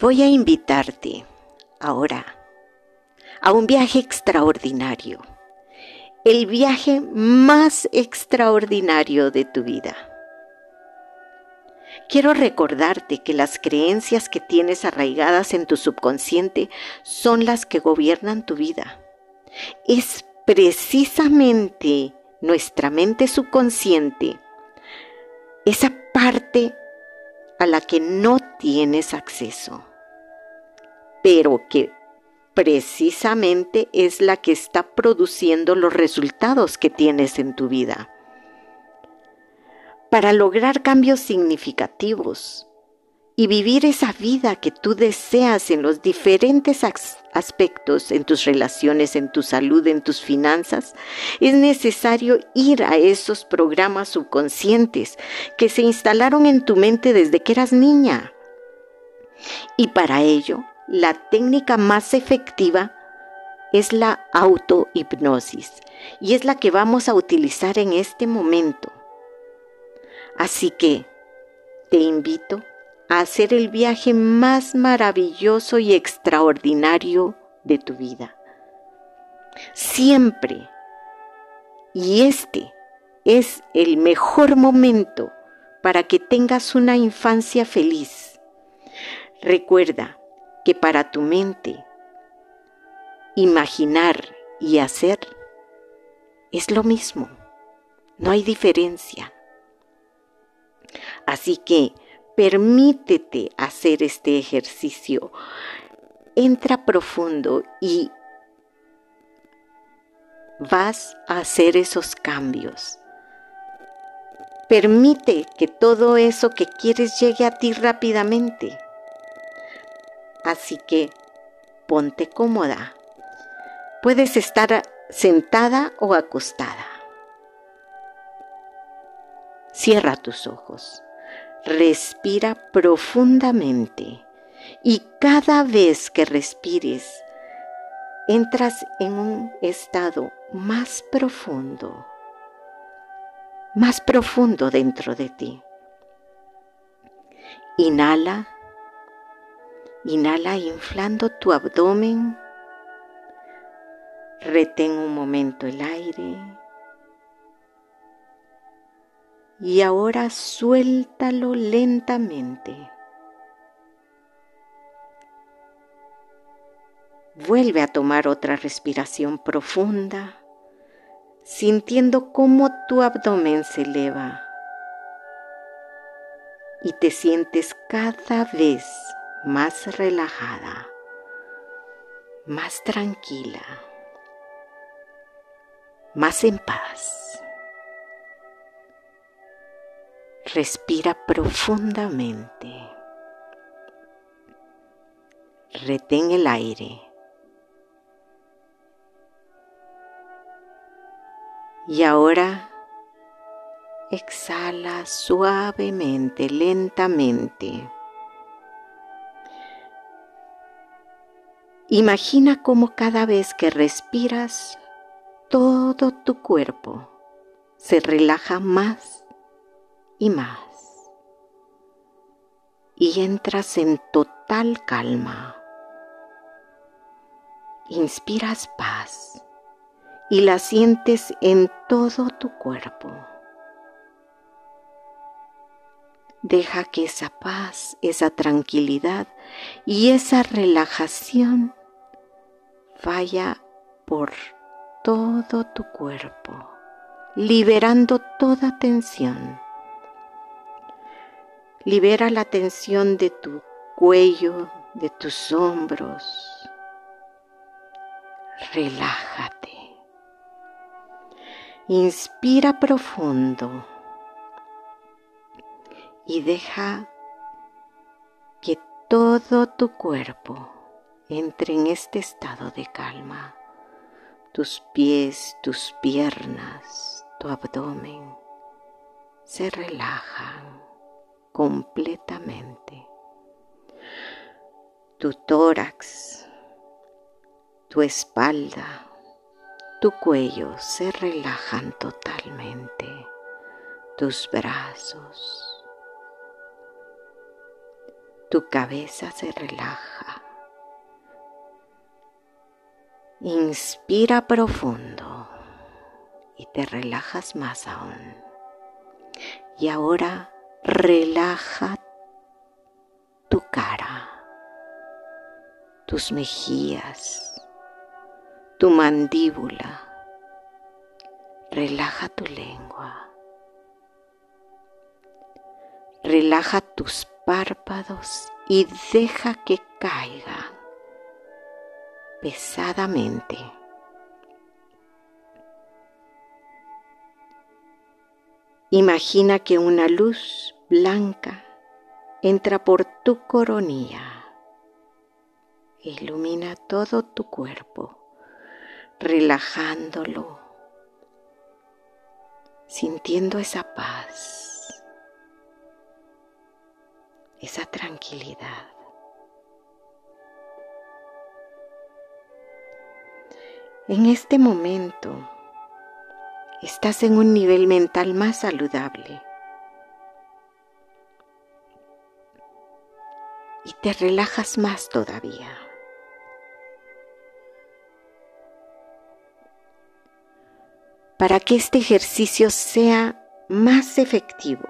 Voy a invitarte ahora a un viaje extraordinario, el viaje más extraordinario de tu vida. Quiero recordarte que las creencias que tienes arraigadas en tu subconsciente son las que gobiernan tu vida. Es precisamente nuestra mente subconsciente, esa parte a la que no tienes acceso, pero que precisamente es la que está produciendo los resultados que tienes en tu vida. Para lograr cambios significativos, y vivir esa vida que tú deseas en los diferentes aspectos, en tus relaciones, en tu salud, en tus finanzas, es necesario ir a esos programas subconscientes que se instalaron en tu mente desde que eras niña. Y para ello, la técnica más efectiva es la autohipnosis y es la que vamos a utilizar en este momento. Así que te invito hacer el viaje más maravilloso y extraordinario de tu vida. Siempre. Y este es el mejor momento para que tengas una infancia feliz. Recuerda que para tu mente, imaginar y hacer es lo mismo. No hay diferencia. Así que Permítete hacer este ejercicio. Entra profundo y vas a hacer esos cambios. Permite que todo eso que quieres llegue a ti rápidamente. Así que ponte cómoda. Puedes estar sentada o acostada. Cierra tus ojos respira profundamente. Y cada vez que respires, entras en un estado más profundo, más profundo dentro de ti. Inhala, inhala inflando tu abdomen, retén un momento el aire y ahora suéltalo lentamente. Vuelve a tomar otra respiración profunda, sintiendo cómo tu abdomen se eleva y te sientes cada vez más relajada, más tranquila, más en paz. Respira profundamente. Retén el aire. Y ahora exhala suavemente, lentamente. Imagina cómo cada vez que respiras, todo tu cuerpo se relaja más y más. Y entras en total calma. Inspiras paz y la sientes en todo tu cuerpo. Deja que esa paz, esa tranquilidad y esa relajación vaya por todo tu cuerpo, liberando toda tensión Libera la tensión de tu cuello, de tus hombros. Relájate. Inspira profundo y deja que todo tu cuerpo entre en este estado de calma. Tus pies, tus piernas, tu abdomen se relajan completamente. Tu tórax, tu espalda, tu cuello se relajan totalmente. Tus brazos, Tu cabeza se relaja. Inspira profundo y te relajas más aún. Y ahora relaja tu cara, tus mejillas, tu mandíbula. Relaja tu lengua. Relaja tus párpados y deja que caigan pesadamente. Imagina que una luz blanca entra por tu coronilla, ilumina todo tu cuerpo, relajándolo, sintiendo esa paz, esa tranquilidad. En este momento estás en un nivel mental más saludable te relajas más todavía. Para que este ejercicio sea más efectivo,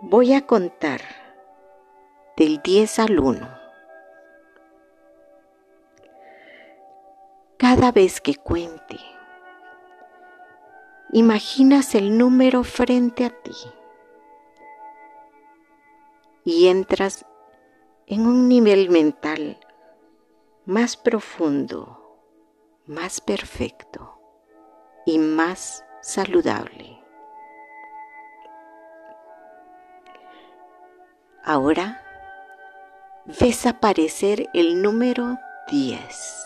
voy a contar del 10 al 1 Cada vez que cuente, imaginas el número frente a ti y entras en un nivel mental más profundo, más perfecto y más saludable. Ahora ves aparecer el número 10.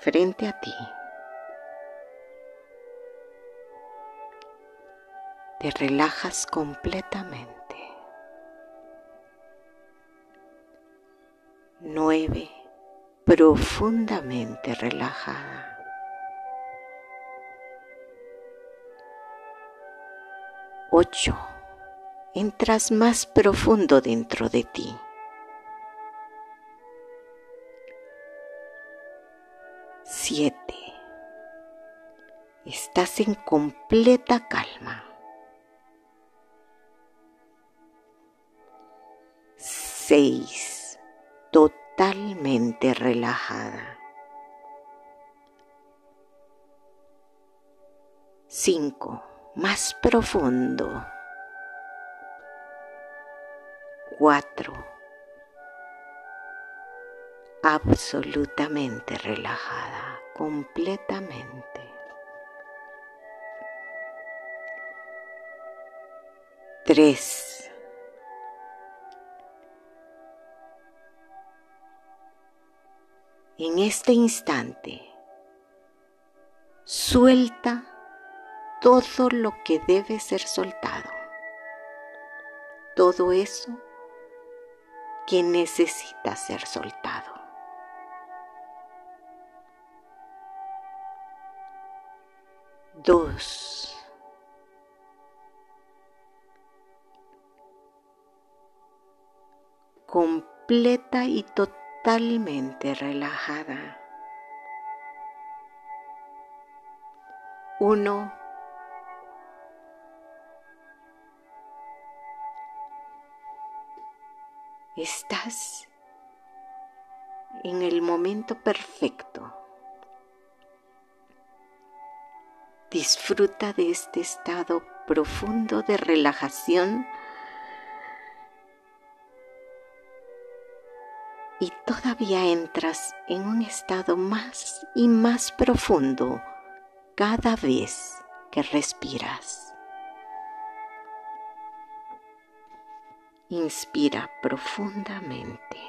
frente a ti. Te relajas completamente. Nueve, profundamente relajada. Ocho, entras más profundo dentro de ti. 7. Estás en completa calma. 6. Totalmente relajada. 5. Más profundo. 4 absolutamente relajada, completamente. Tres. En este instante, suelta todo lo que debe ser soltado. Todo eso que necesita ser soltado. Dos. Completa y totalmente relajada. Uno. Estás en el momento perfecto Disfruta de este estado profundo de relajación todavía entras en un estado más y más profundo cada vez que respiras. Inspira profundamente.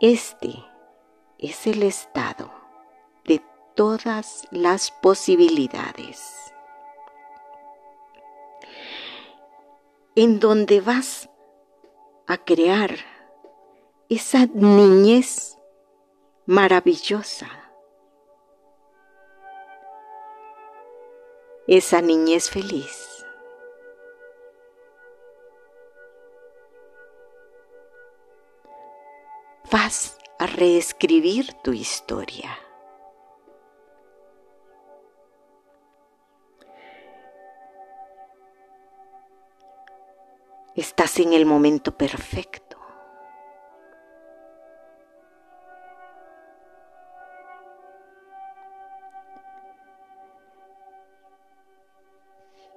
Este es el estado todas las posibilidades. En donde vas a crear esa niñez maravillosa. esa niñez feliz. Vas a reescribir tu historia. Estás en el momento perfecto.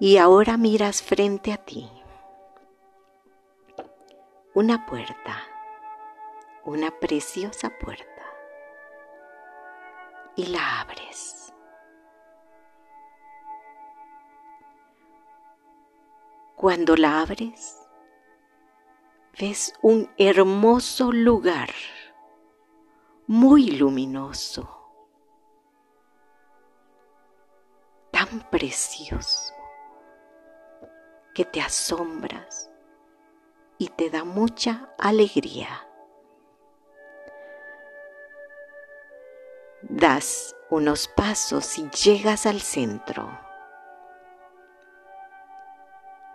Y ahora miras frente a ti una puerta, una preciosa puerta, y la abres. Cuando la abres, ves un hermoso lugar, muy luminoso, tan precioso, que te asombras y te da mucha alegría. Das unos pasos y llegas al centro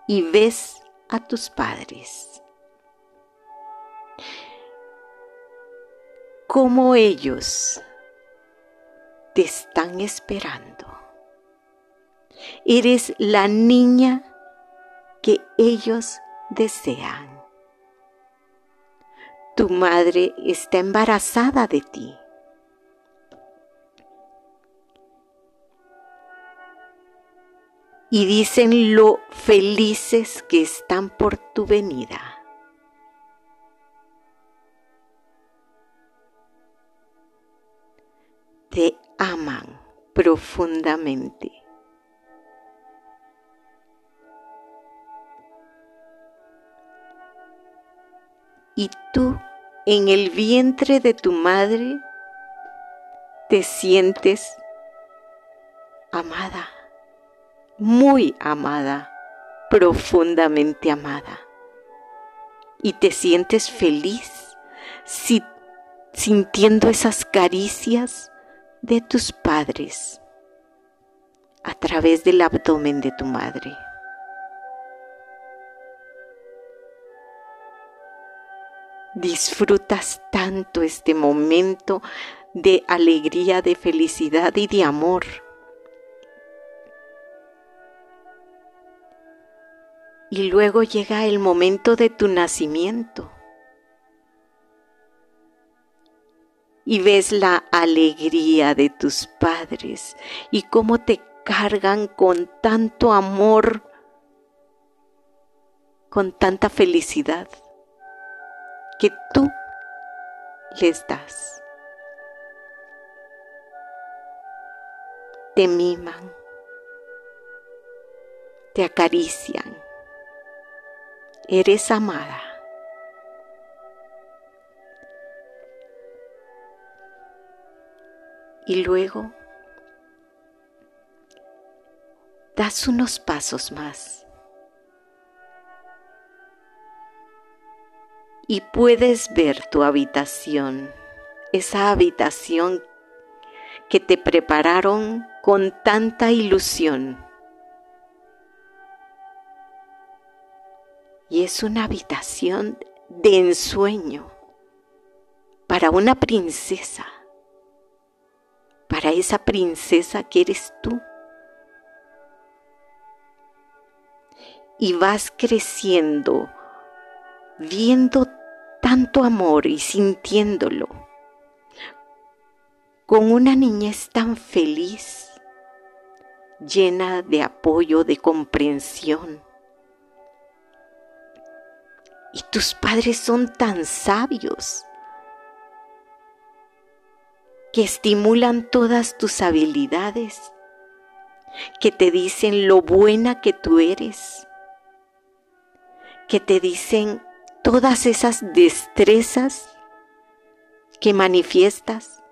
y ves a tus padres. Como ellos te están esperando. Eres la niña que ellos desean. Tu madre está embarazada de ti. Y dicen lo felices que están por tu venida. te aman profundamente. Y tú en el vientre de tu madre te sientes amada, muy amada, profundamente amada. Y te sientes feliz si, sintiendo esas caricias de tus padres a través del abdomen de tu madre. Disfrutas tanto este momento de alegría, de felicidad y de amor. Y luego llega el momento de tu nacimiento. y ves la alegría de tus padres y cómo te cargan con tanto amor, con tanta felicidad que tú les das. Te miman, te acarician, eres amada. y luego das unos pasos más y puedes ver tu habitación, esa habitación que te prepararon con tanta ilusión. Y es una habitación de ensueño para una princesa para esa princesa que eres tú. Y vas creciendo, viendo tanto amor y sintiéndolo, con una niñez tan feliz, llena de apoyo, de comprensión. Y tus padres son tan sabios que estimulan todas tus habilidades, que te dicen lo buena que tú eres, que te dicen todas esas destrezas que manifiestas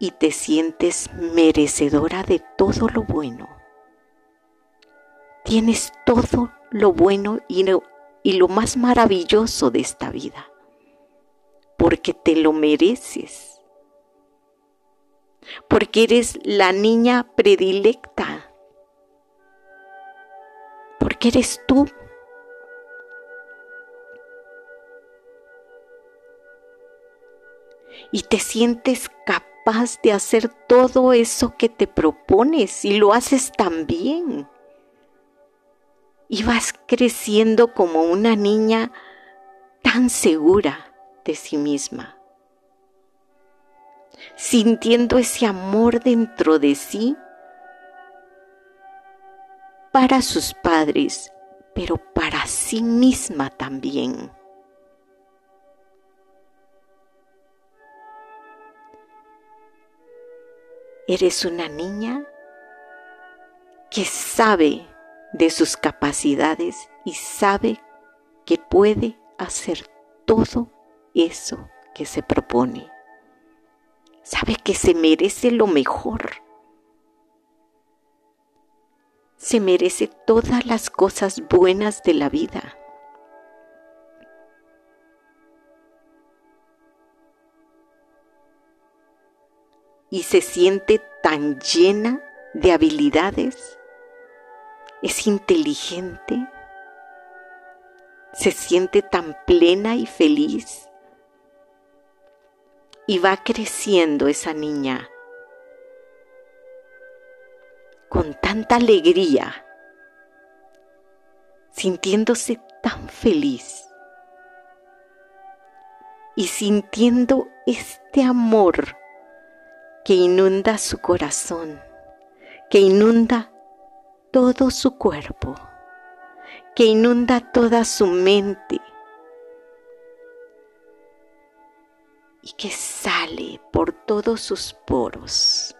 y te sientes merecedora de todo lo bueno. Tienes todo lo bueno y lo, más maravilloso de esta vida porque te lo mereces, porque eres la niña predilecta, porque eres tú. Y te sientes capaz de hacer todo eso que te propones y lo haces tan bien. Y vas creciendo como una niña tan segura de sí misma sintiendo ese amor dentro de sí para sus padres, pero para sí misma también. Eres una niña que sabe de sus capacidades y sabe que puede hacer todo eso que se propone sabe que se merece lo mejor. Se merece todas las cosas buenas de la vida. Y se siente tan llena de habilidades. Es inteligente. Se siente tan plena y feliz y va creciendo esa niña con tanta alegría, sintiéndose tan feliz y sintiendo este amor que inunda su corazón, que inunda todo su cuerpo, que inunda toda su mente, y que sale por todos sus poros.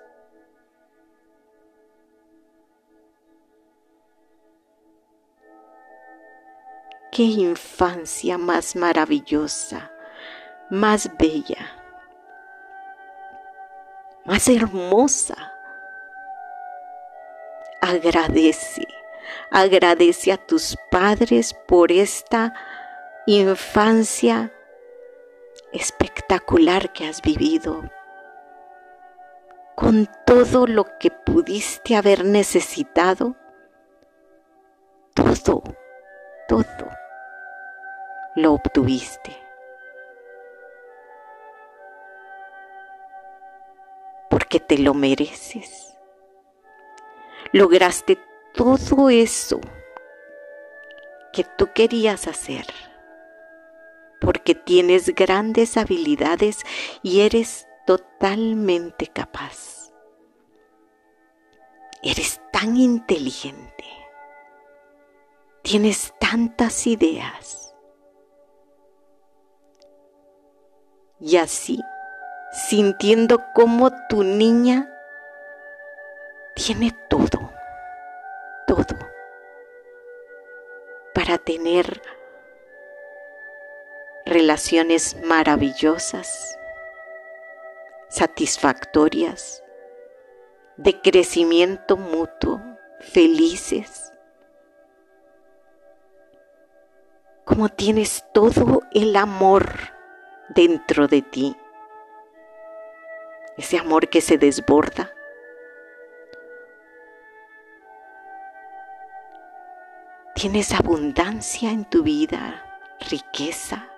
Qué infancia más maravillosa, más bella, más hermosa. Agradece, agradece a tus padres por esta infancia espectacular que has vivido, con todo lo que pudiste haber necesitado, todo, lo obtuviste. Porque te lo mereces. Lograste todo eso que tú querías hacer porque tienes grandes habilidades y eres totalmente capaz. Eres tan inteligente. Tienes tantas ideas. Y así, sintiendo cómo tu niña tiene todo, todo, para tener relaciones maravillosas, satisfactorias, de crecimiento mutuo, felices. Como tienes todo el amor dentro de ti, ese amor que se desborda. Tienes abundancia en tu vida, riqueza,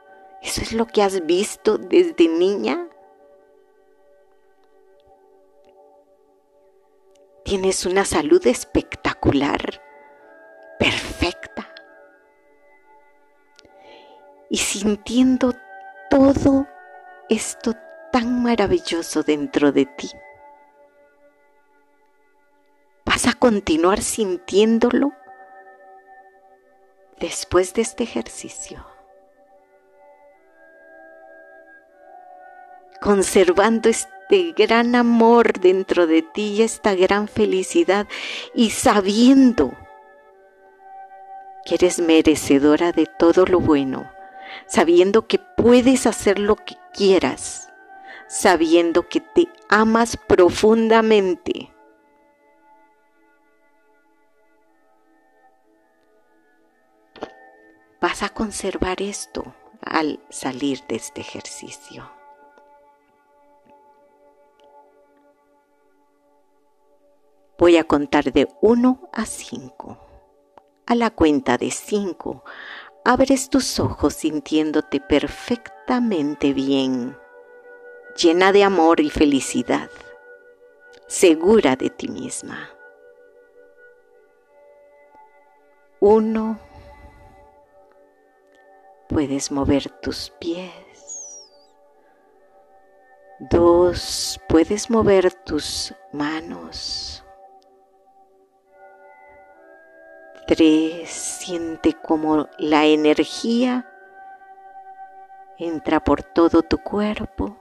¿Eso es lo que has visto desde niña? Tienes una salud espectacular, perfecta. Y sintiendo todo esto tan maravilloso dentro de ti, vas a continuar sintiéndolo después de este ejercicio. conservando este gran amor dentro de ti y esta gran felicidad y sabiendo que eres merecedora de todo lo bueno, sabiendo que puedes hacer lo que quieras, sabiendo que te amas profundamente. Vas a conservar esto al salir de este ejercicio. Voy a contar de 1 a 5. A la cuenta de 5, abres tus ojos sintiéndote perfectamente bien, llena de amor y felicidad, segura de ti misma. 1. Puedes mover tus pies. 2. Puedes mover tus manos. 3. Siente como la energía entra por todo tu cuerpo.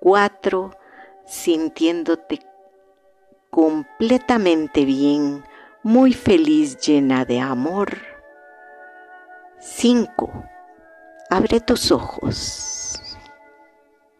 4. Sintiéndote completamente bien, muy feliz, llena de amor. 5. Abre tus ojos.